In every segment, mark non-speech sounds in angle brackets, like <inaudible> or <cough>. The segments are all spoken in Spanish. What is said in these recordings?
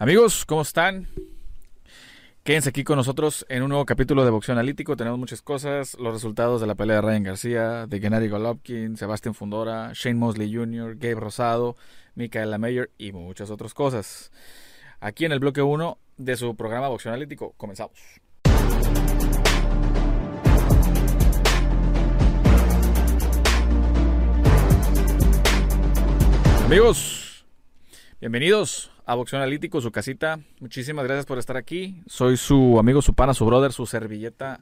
Amigos, ¿cómo están? Quédense aquí con nosotros en un nuevo capítulo de Boxeo Analítico. Tenemos muchas cosas, los resultados de la pelea de Ryan García, de Gennady Golovkin, Sebastián Fundora, Shane Mosley Jr., Gabe Rosado, Michaela Mayer y muchas otras cosas. Aquí en el bloque 1 de su programa Boxeo Analítico, comenzamos. Amigos, bienvenidos a Boxeo Analítico, su casita. Muchísimas gracias por estar aquí. Soy su amigo, su pana, su brother, su servilleta,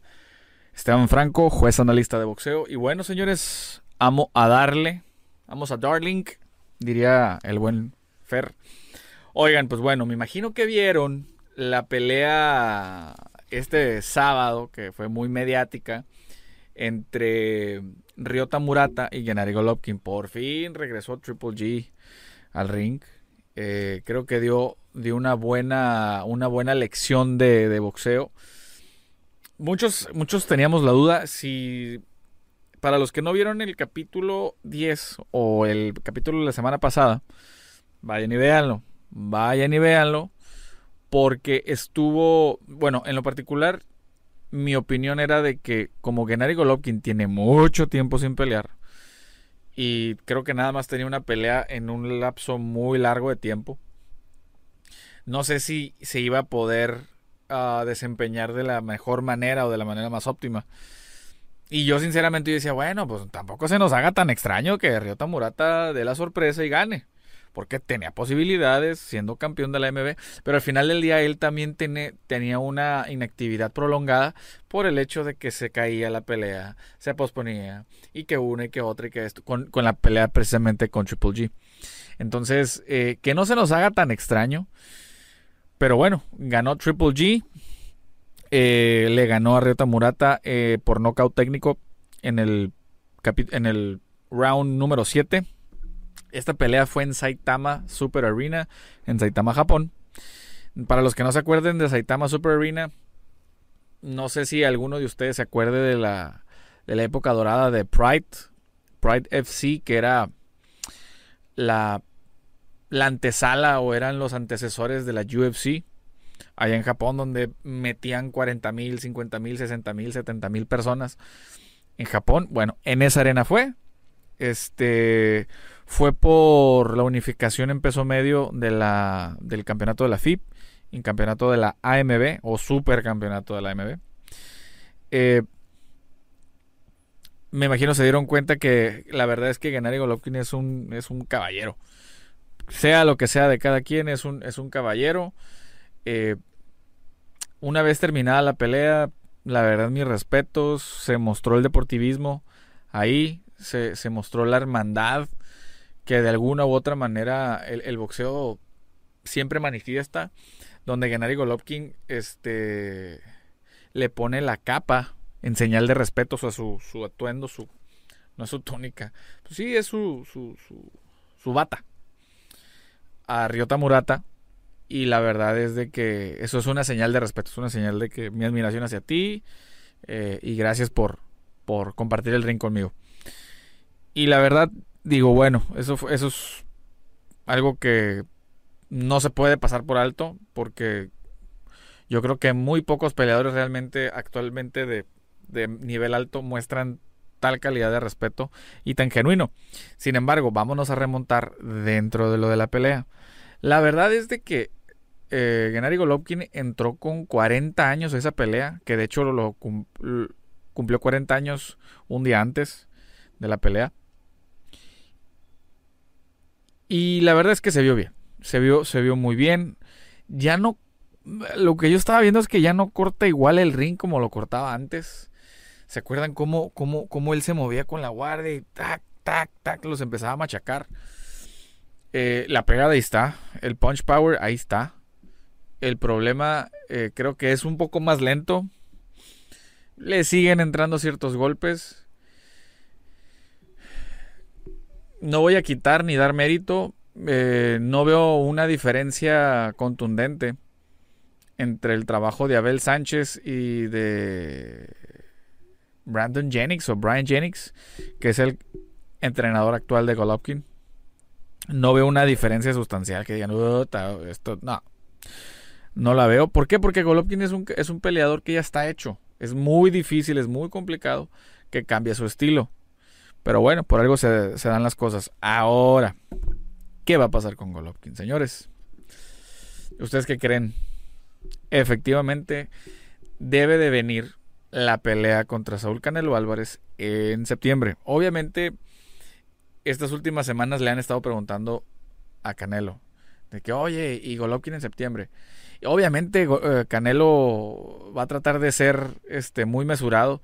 Esteban Franco, juez analista de boxeo. Y bueno, señores, amo a darle, vamos a Darling, diría el buen Fer. Oigan, pues bueno, me imagino que vieron la pelea este sábado, que fue muy mediática, entre Ryota Murata y Gennady Golovkin. Por fin regresó Triple G al ring. Eh, creo que dio, dio una, buena, una buena lección de, boxeo. Muchos, muchos teníamos la duda si, para los que no vieron el capítulo 10 o el capítulo de la semana pasada, vayan y véanlo, vayan y véanlo, porque estuvo, bueno, en lo particular, mi opinión era de que como Gennady Golovkin tiene mucho tiempo sin pelear, y creo que nada más tenía una pelea en un lapso muy largo de tiempo. No sé si se iba a poder ah, desempeñar de la mejor manera o de la manera más óptima. Y yo sinceramente decía, bueno, pues tampoco se nos haga tan extraño que Ryota Murata dé la sorpresa y gane porque tenía posibilidades siendo campeón de la MB, pero al final del día él también tenía una inactividad prolongada por el hecho de que se caía la pelea, se posponía, y que una y que otra y que esto, con, la pelea precisamente con Triple G. Entonces, eh, que no se nos haga tan extraño, pero bueno, ganó Triple G, eh, le ganó a Ryota Murata eh, por nocaut técnico en el, en el round número 7 esta pelea fue en Saitama Super Arena, en Saitama, Japón. Para los que no se acuerden de Saitama Super Arena, no sé si alguno de ustedes se acuerde de la, de la época dorada de Pride, Pride FC, que era la, la antesala o eran los antecesores de la UFC allá en Japón, donde metían 40 mil, 50 mil, 60 mil, 70 mil personas en Japón. Bueno, en esa arena fue. Este fue por la unificación en peso medio de la, del campeonato de la FIP y campeonato de la AMB o supercampeonato de la AMB. Eh, me imagino se dieron cuenta que la verdad es que Gennady Golovkin es un, es un caballero. Sea lo que sea de cada quien, es un, es un caballero. Eh, una vez terminada la pelea, la verdad, mis respetos. Se mostró el deportivismo ahí, se, se mostró la hermandad que de alguna u otra manera el, boxeo siempre manifiesta, donde Gennady Golovkin este, le pone la capa en señal de respeto a su, su atuendo, su, no es su túnica, pues sí, es su, su, su, bata a Ryota Murata. Y la verdad es de que eso es una señal de respeto, es una señal de que mi admiración hacia ti eh, y gracias por, por compartir el ring conmigo. Y la verdad, digo, bueno, eso, eso es algo que no se puede pasar por alto porque yo creo que muy pocos peleadores realmente actualmente de, de nivel alto muestran tal calidad de respeto y tan genuino. Sin embargo, vámonos a remontar dentro de lo de la pelea. La verdad es de que eh, Gennady Golovkin entró con 40 años a esa pelea, que de hecho lo, cumplió 40 años un día antes de la pelea. Y la verdad es que se vio bien. Se vio, se vio muy bien. Ya no. Lo que yo estaba viendo es que ya no corta igual el ring como lo cortaba antes. ¿Se acuerdan cómo, cómo, cómo él se movía con la guardia y tac, tac, tac, los empezaba a machacar? Eh, la pegada ahí está. El punch power ahí está. El problema eh, creo que es un poco más lento. Le siguen entrando ciertos golpes. No voy a quitar ni dar mérito. Eh, no veo una diferencia contundente entre el trabajo de Abel Sánchez y de Brandon Jennings o Brian Jennings, que es el entrenador actual de Golovkin. No veo una diferencia sustancial que digan, esto no. No la veo. ¿Por qué? Porque Golovkin es un, es un peleador que ya está hecho. Es muy difícil, es muy complicado que cambie su estilo. Pero bueno, por algo se, dan las cosas. Ahora, ¿qué va a pasar con Golovkin, señores? ¿Ustedes qué creen? Efectivamente, debe de venir la pelea contra Saúl Canelo Álvarez en septiembre. Obviamente, estas últimas semanas le han estado preguntando a Canelo de que, oye, y Golovkin en septiembre. obviamente, eh, Canelo va a tratar de ser este, muy mesurado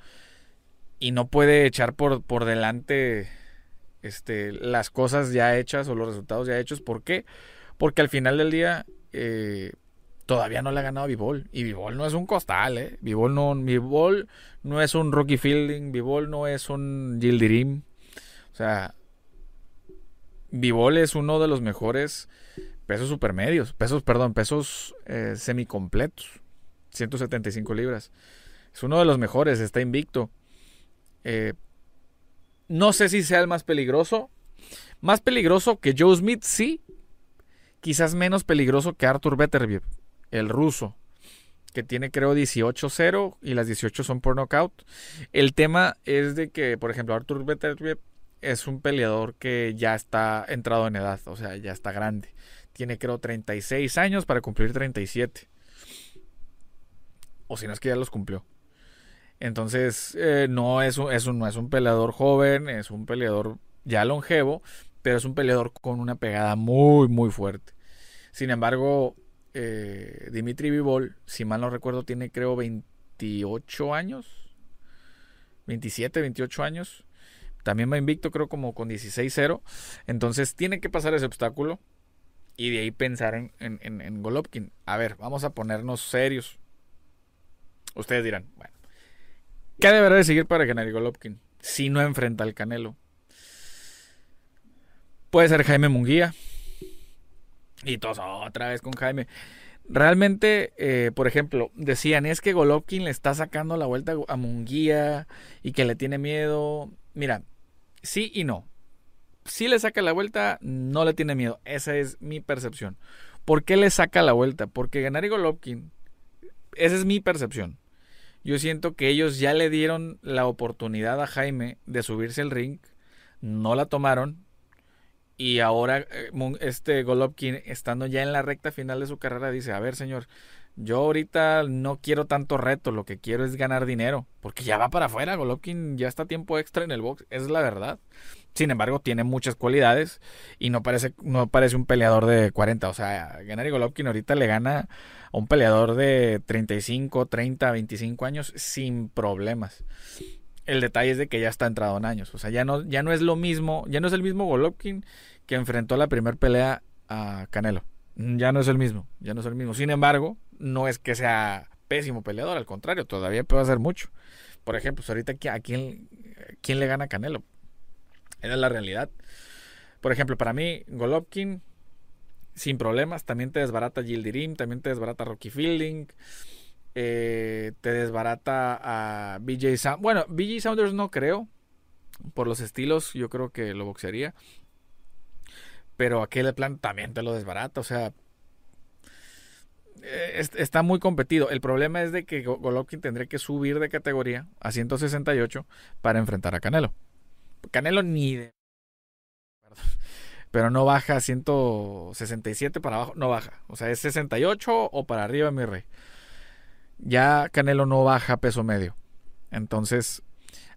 y no puede echar por, por delante este, las cosas ya hechas o los resultados ya hechos. ¿Por qué? Porque al final del día eh, todavía no le ha ganado a Vivol. Y Vivol no es un costal, ¿eh? Vivol no, no es un Rocky Fielding, Vivol no es un Gildirim. O sea, Vivol es uno de los mejores pesos supermedios, pesos, perdón, pesos eh, semicompletos. 175 libras. Es uno de los mejores, está invicto. Eh, no sé si sea el más peligroso. Más peligroso que Joe Smith, sí. Quizás menos peligroso que Arthur Beterbiev el ruso, que tiene creo 18-0 y las 18 son por knockout. El tema es de que, por ejemplo, Arthur Beterbiev es un peleador que ya está entrado en edad, o sea, ya está grande. Tiene creo 36 años para cumplir 37. O si no es que ya los cumplió. Entonces, eh, no, es un, no es un peleador joven, es un peleador ya longevo, pero es un peleador con una pegada muy, muy fuerte. Sin embargo, eh, Dimitri Vivol, si mal no recuerdo, tiene creo 28 años. 27, 28 años. También va invicto, creo, como con 16-0. Entonces tiene que pasar ese obstáculo. Y de ahí pensar en, en, Golovkin. A ver, vamos a ponernos serios. Ustedes dirán, bueno, ¿qué deberá de seguir para ganar Golovkin? Si no enfrenta al Canelo. Puede ser Jaime Munguía. Y todos otra vez con Jaime. Realmente, eh, por ejemplo, decían, es que Golovkin le está sacando la vuelta a Munguía y que le tiene miedo. Mira, sí y no. Si le saca la vuelta, no le tiene miedo. Esa es mi percepción. ¿Por qué le saca la vuelta? Porque ganar Golovkin, esa es mi percepción. Yo siento que ellos ya le dieron la oportunidad a Jaime de subirse al ring, no la tomaron y ahora eh, este Golovkin, estando ya en la recta final de su carrera, dice, a ver señor, yo ahorita no quiero tanto reto, lo que quiero es ganar dinero, porque ya va para afuera, Golovkin ya está tiempo extra en el box, es la verdad. Sin embargo, tiene muchas cualidades y no parece, no parece un peleador de 40, o sea, Gennady Golovkin ahorita le gana a un peleador de 35, 30, 25 años sin problemas. El detalle es de que ya está entrado en años. O sea, ya no, ya no es lo mismo, ya no es el mismo Golovkin que enfrentó la primera pelea a Canelo. Ya no es el mismo, ya no es el mismo. Sin embargo, no es que sea pésimo peleador, al contrario, todavía puede hacer mucho. Por ejemplo, pues, ahorita a quién, quién le gana Canelo. Era la realidad. Por ejemplo, para mí, Golovkin, sin problemas, también te desbarata Gildirim, también te desbarata Rocky Fielding. Eh, te desbarata a BJ Saunders. Bueno, BJ Saunders no creo. Por los estilos, yo creo que lo boxearía. Pero aquel plan también te lo desbarata. O sea, eh, está muy competido. El problema es de que Golovkin tendría que subir de categoría a 168 para enfrentar a Canelo. Canelo ni de... Pero no baja a 167 para abajo, no baja. O sea, es 68 o para arriba, mi rey ya Canelo no baja peso medio. Entonces,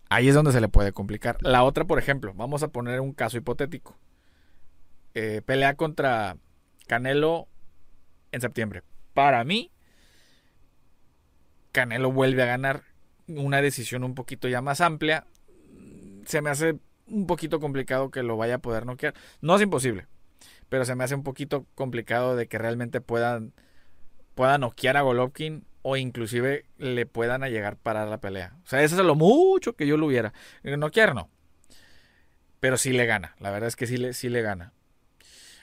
ahí es donde se le puede complicar. La otra, por ejemplo, vamos a poner un caso hipotético. Eh, pelea contra Canelo en septiembre. Para mí, Canelo vuelve a ganar una decisión un poquito ya más amplia. Se me hace un poquito complicado que lo vaya a poder noquear. No es imposible, pero se me hace un poquito complicado de que realmente puedan, puedan noquear a Golovkin o inclusive le puedan a llegar para la pelea. O sea, eso es lo mucho que yo lo hubiera. No quiero, no. Pero sí le gana. La verdad es que sí le, sí le gana.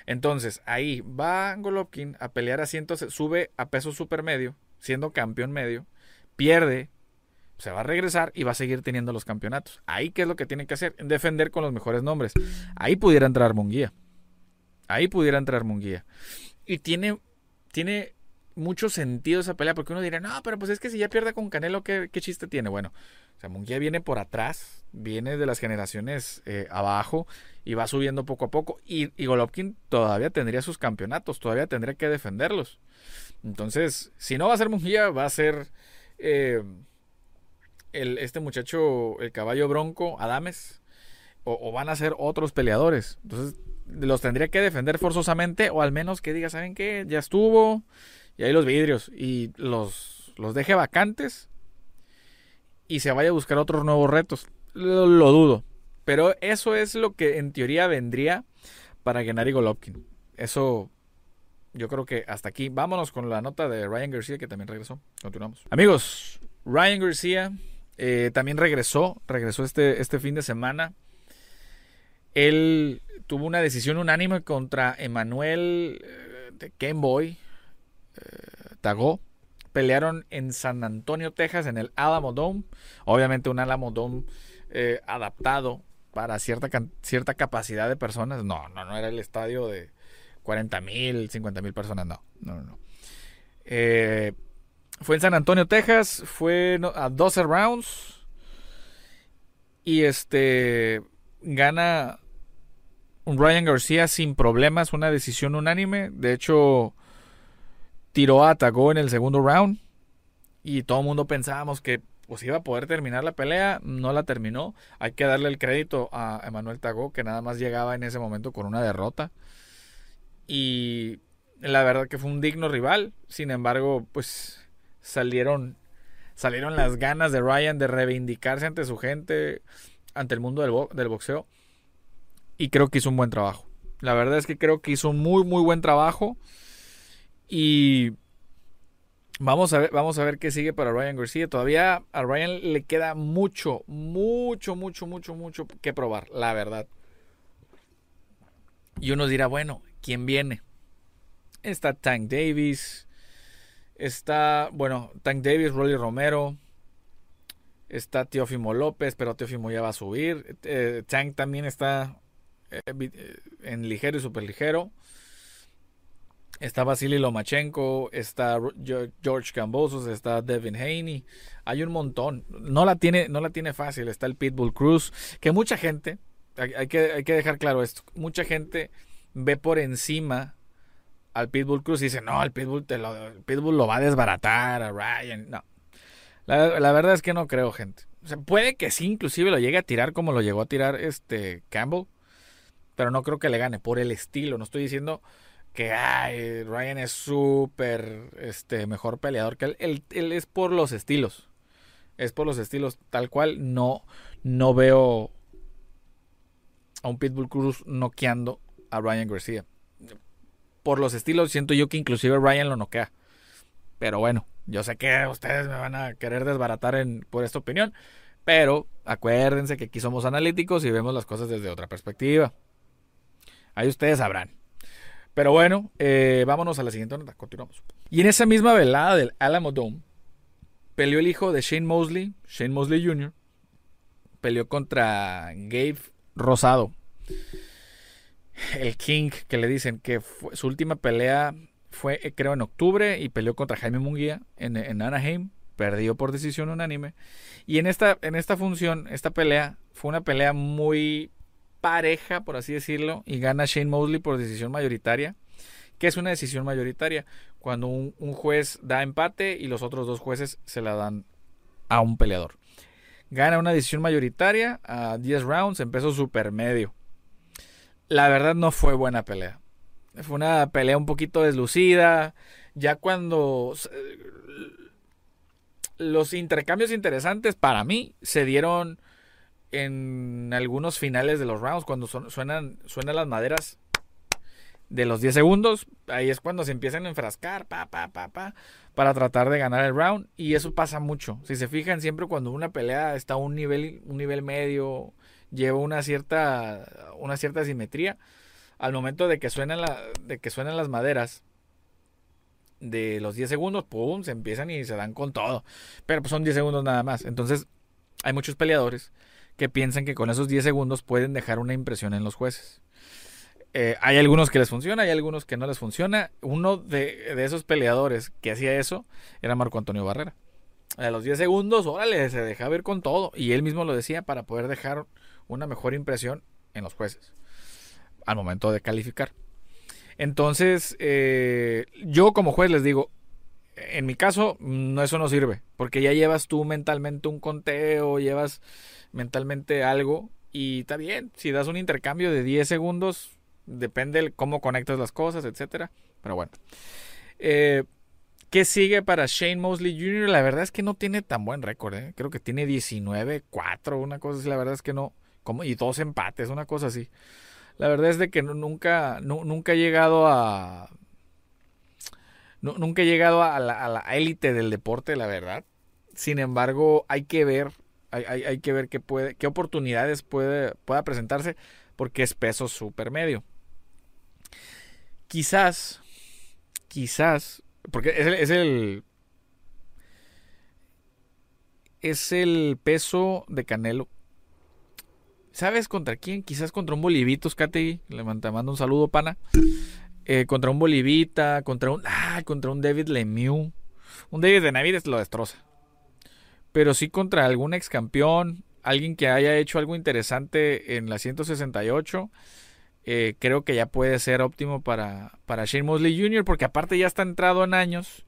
Entonces, ahí va Golovkin a pelear a ciento, sube a peso supermedio, siendo campeón medio, pierde, se va a regresar y va a seguir teniendo los campeonatos. Ahí, ¿qué es lo que tiene que hacer? Defender con los mejores nombres. Ahí pudiera entrar Munguía. Ahí pudiera entrar Munguía. Y tiene, tiene mucho sentido esa pelea, porque uno dirá, no, pero pues es que si ya pierde con Canelo, ¿qué, chiste tiene? Bueno, o sea, Munguía viene por atrás, viene de las generaciones eh, abajo y va subiendo poco a poco. Y, Golovkin todavía tendría sus campeonatos, todavía tendría que defenderlos. Entonces, si no va a ser Munguía, va a ser eh, el, este muchacho, el caballo bronco, Adames, o, van a ser otros peleadores. Entonces, los tendría que defender forzosamente, o al menos que diga, ¿saben qué? Ya estuvo y ahí los vidrios y los, los deje vacantes y se vaya a buscar otros nuevos retos. Lo, dudo. Pero eso es lo que en teoría vendría para Gennady Golovkin. Eso yo creo que hasta aquí. Vámonos con la nota de Ryan García que también regresó. Continuamos. Amigos, Ryan García eh, también regresó. Regresó este, este fin de semana. Él tuvo una decisión unánime contra Emanuel eh, de Kenboy. Eh, Tagó pelearon en San Antonio, Texas, en el Alamo Dome. Obviamente un Alamo Dome adaptado para cierta, cierta capacidad de personas. No, no, no era el estadio de 40 mil, 50 mil personas, no, no, no. Eh, fue en San Antonio, Texas, fue a 12 rounds y este gana un Ryan García sin problemas, una decisión unánime. De hecho, tiró a atacó en el segundo round y todo el mundo pensábamos que pues iba a poder terminar la pelea, no la terminó. Hay que darle el crédito a Emanuel Tagó, que nada más llegaba en ese momento con una derrota. Y la verdad que fue un digno rival. Sin embargo, pues salieron, salieron las ganas de Ryan de reivindicarse ante su gente, ante el mundo del, del boxeo. Y creo que hizo un buen trabajo. La verdad es que creo que hizo un muy, muy buen trabajo. Y vamos a ver, vamos a ver qué sigue para Ryan García. Todavía a Ryan le queda mucho, mucho, mucho, mucho, mucho que probar, la verdad. Y uno dirá, bueno, ¿quién viene? Está Tank Davis. Está, bueno, Tank Davis, Rolly Romero. Está Teofimo López, pero Teofimo ya va a subir. Eh, Tank también está eh, eh, en ligero y super ligero. Está Vasily Lomachenko, está George Cambosos, está Devin Haney. Hay un montón. No la tiene, no la tiene fácil. Está el Pitbull Cruz, que mucha gente, hay, que, hay que dejar claro esto, mucha gente ve por encima al Pitbull Cruz y dice, no, el Pitbull, te lo, Pitbull lo va a desbaratar a Ryan. No. La, la, verdad es que no creo, gente. O sea, puede que sí, inclusive lo llegue a tirar como lo llegó a tirar este Campbell. Pero no creo que le gane por el estilo. No estoy diciendo que ay, Ryan es súper este, mejor peleador que él. él. es por los estilos. Es por los estilos. Tal cual no, no veo a un Pitbull Cruz noqueando a Ryan García. Por los estilos siento yo que inclusive Ryan lo noquea. Pero bueno, yo sé que ustedes me van a querer desbaratar en, por esta opinión. Pero acuérdense que aquí somos analíticos y vemos las cosas desde otra perspectiva. Ahí ustedes sabrán. Pero bueno, eh, vámonos a la siguiente nota. Continuamos. Y en esa misma velada del Alamo Dome, peleó el hijo de Shane Mosley, Shane Mosley Jr., peleó contra Gabe Rosado. El King, que le dicen que su última pelea fue, eh, creo, en octubre y peleó contra Jaime Munguía en, Anaheim. Perdió por decisión unánime. Y en esta, en esta función, esta pelea, fue una pelea muy pareja, por así decirlo, y gana Shane Mosley por decisión mayoritaria. ¿Qué es una decisión mayoritaria? Cuando un, juez da empate y los otros dos jueces se la dan a un peleador. Gana una decisión mayoritaria a 10 rounds en peso supermedio. La verdad no fue buena pelea. Fue una pelea un poquito deslucida. Ya cuando los intercambios interesantes para mí se dieron en algunos finales de los rounds, cuando suenan, suenan las maderas de los 10 segundos, ahí es cuando se empiezan a enfrascar, pa, pa, pa, pa, para tratar de ganar el round. Y eso pasa mucho. Si se fijan, siempre cuando una pelea está a un nivel, un nivel medio, lleva una cierta, una cierta simetría, al momento de que suenan, la, de que suenan las maderas de los 10 segundos, pum, se empiezan y se dan con todo. Pero pues son 10 segundos nada más. Entonces, hay muchos peleadores que piensan que con esos 10 segundos pueden dejar una impresión en los jueces. Eh, hay algunos que les funciona, hay algunos que no les funciona. Uno de, de esos peleadores que hacía eso era Marco Antonio Barrera. A los 10 segundos, órale, se deja ver con todo. Y él mismo lo decía para poder dejar una mejor impresión en los jueces al momento de calificar. Entonces, eh, yo como juez les digo, en mi caso, no, eso no sirve, porque ya llevas tú mentalmente un conteo, llevas mentalmente algo, y está bien, si das un intercambio de 10 segundos, depende de cómo conectas las cosas, etcétera. Pero bueno. Eh, ¿Qué sigue para Shane Mosley Jr.? La verdad es que no tiene tan buen récord, ¿eh? creo que tiene 19-4, una cosa así, la verdad es que no, como, y dos empates, una cosa así. La verdad es de que nunca, nunca he llegado a. nunca he llegado a la élite del deporte, la verdad. Sin embargo, hay que ver. Hay, que ver qué, puede, qué oportunidades puede, pueda presentarse. Porque es peso super medio. Quizás. Quizás. Porque es el. Es el peso de Canelo ¿Sabes contra quién? Quizás contra un Bolivito, Skategui. Le mando un saludo, pana. Eh, contra un Bolivita, contra un. Ah, contra un David Lemieux. Un David de Navides lo destroza. Pero sí contra algún ex campeón, alguien que haya hecho algo interesante en la 168. Eh, creo que ya puede ser óptimo para, para Shane Mosley Jr. Porque aparte ya está entrado en años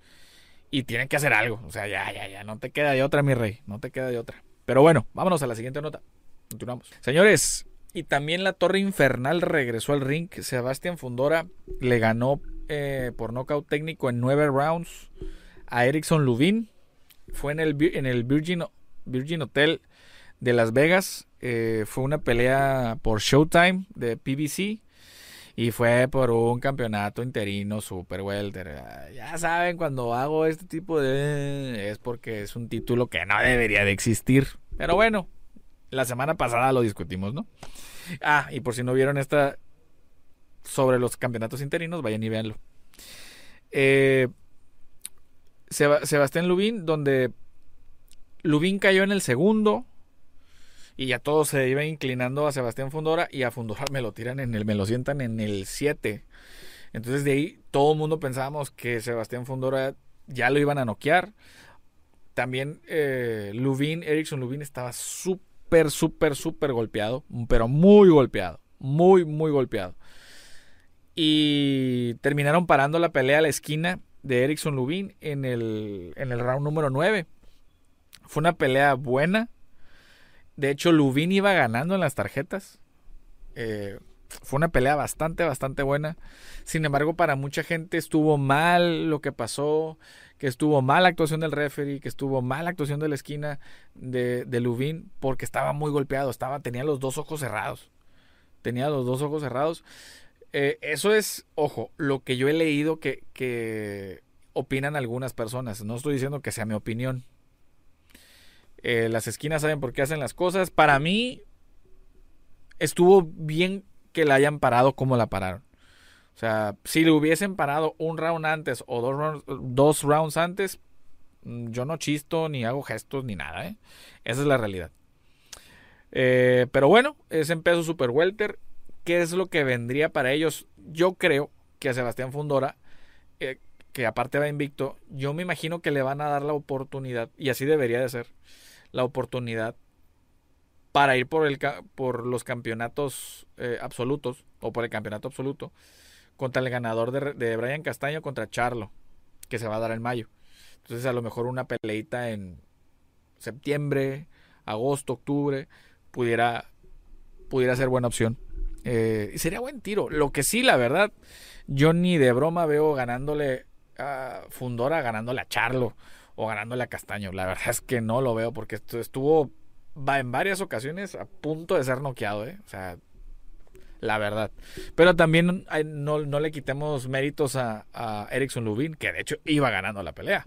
y tiene que hacer algo. O sea, ya, ya, ya, no te queda de otra, mi rey. No te queda de otra. Pero bueno, vámonos a la siguiente nota. Continuamos. Señores, y también la Torre Infernal regresó al ring. Sebastián Fundora le ganó eh, por nocaut técnico en nueve rounds a Erickson Lubin. Fue en el, en el Virgin, Virgin Hotel de Las Vegas. Eh, fue una pelea por Showtime de PBC. Y fue por un campeonato interino super welter. Ya saben, cuando hago este tipo de... Es porque es un título que no debería de existir. Pero bueno, la semana pasada lo discutimos, ¿no? Ah, y por si no vieron esta sobre los campeonatos interinos, vayan y véanlo. Eh, Sebastián Lubín, donde Lubín cayó en el segundo y ya todo se iba inclinando a Sebastián Fundora y a Fundora me lo tiran en el, me lo sientan en el 7. Entonces de ahí todo el mundo pensábamos que Sebastián Fundora ya lo iban a noquear. También eh, Lubin, Erickson Lubin estaba súper súper, súper, súper golpeado, pero muy golpeado, muy, muy golpeado. Y terminaron parando la pelea a la esquina de Erickson Lubin en el, en el round número 9. Fue una pelea buena. De hecho, Lubin iba ganando en las tarjetas. Eh, fue una pelea bastante, bastante buena. Sin embargo, para mucha gente estuvo mal lo que pasó que estuvo mala actuación del referee, que estuvo mala actuación de la esquina de, de Lubin, porque estaba muy golpeado, estaba, tenía los dos ojos cerrados. Tenía los dos ojos cerrados. Eh, eso es, ojo, lo que yo he leído que, que opinan algunas personas. No estoy diciendo que sea mi opinión. Eh, las esquinas saben por qué hacen las cosas. Para mí, estuvo bien que la hayan parado como la pararon. O sea, si le hubiesen parado un round antes o dos rounds, antes, mm, yo no chisto ni hago gestos ni nada. ¿eh? Esa es la realidad. Eh, pero bueno, es en peso super welter. ¿Qué es lo que vendría para ellos? Yo creo que a Sebastián Fundora, eh, que aparte va invicto, yo me imagino que le van a dar la oportunidad, y así debería de ser, la oportunidad para ir por, el, por los campeonatos absolutos o por el campeonato absoluto contra el ganador de, de Brian Castaño contra Charlo, que se va a dar en mayo. Entonces a lo mejor una peleita en septiembre, agosto, octubre, pudiera, pudiera ser buena opción. Eh, sería buen tiro. Lo que sí, la verdad, yo ni de broma veo ganándole a Fundora, ganándole a Charlo o ganándole a Castaño. La verdad es que no lo veo porque estuvo en varias ocasiones a punto de ser noqueado. ¿eh? O sea, la verdad. Pero también no, le quitemos méritos a, a Erickson Lubin, que de hecho iba ganando la pelea.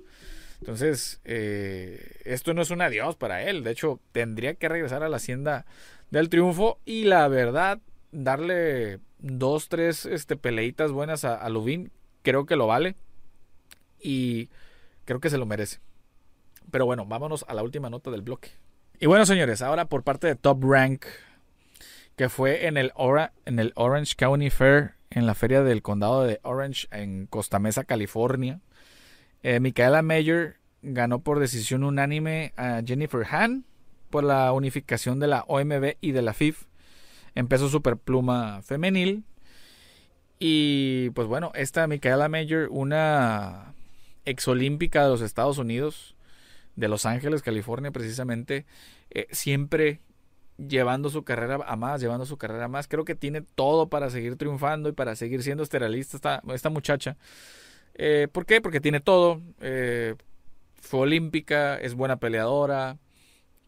Entonces, eh, esto no es un adiós para él. De hecho, tendría que regresar a la hacienda del triunfo y la verdad, darle dos, tres este, peleitas buenas a, a Lubin, creo que lo vale y creo que se lo merece. Pero bueno, vámonos a la última nota del bloque. Y bueno, señores, ahora por parte de Top Rank que fue en el, en el Orange County Fair, en la feria del condado de Orange, en Costa Mesa, California. Eh, Micaela Mayer ganó por decisión unánime a Jennifer Hahn por la unificación de la OMB y de la FIF en peso superpluma femenil. Y pues bueno, esta Micaela Mayer, una exolímpica de los Estados Unidos, de Los Ángeles, California precisamente, eh, siempre llevando su carrera a más, llevando su carrera a más. Creo que tiene todo para seguir triunfando y para seguir siendo esterilista esta, esta muchacha. Eh, ¿Por qué? Porque tiene todo. Eh, fue olímpica, es buena peleadora,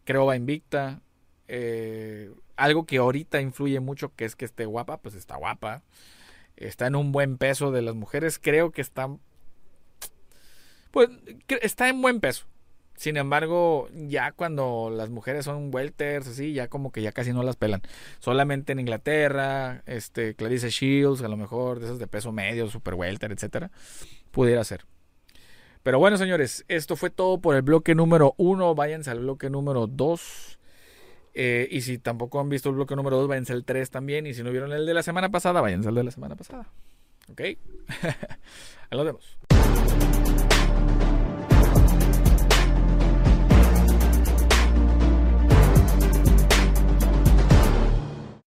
creo va invicta. Eh, algo que ahorita influye mucho, que es que esté guapa, pues está guapa. Está en un buen peso de las mujeres. Creo que está. Pues está en buen peso. Sin embargo, ya cuando las mujeres son welters, así, ya como que ya casi no las pelan. Solamente en Inglaterra, este, Clarice Shields, a lo mejor de esas de peso medio, super welter, etcétera, pudiera ser. Pero bueno, señores, esto fue todo por el bloque número uno. Váyanse al bloque número dos. Eh, y si tampoco han visto el bloque número dos, váyanse al tres también. Y si no vieron el de la semana pasada, váyanse al de la semana pasada. ¿Ok? <laughs> Ahí nos vemos.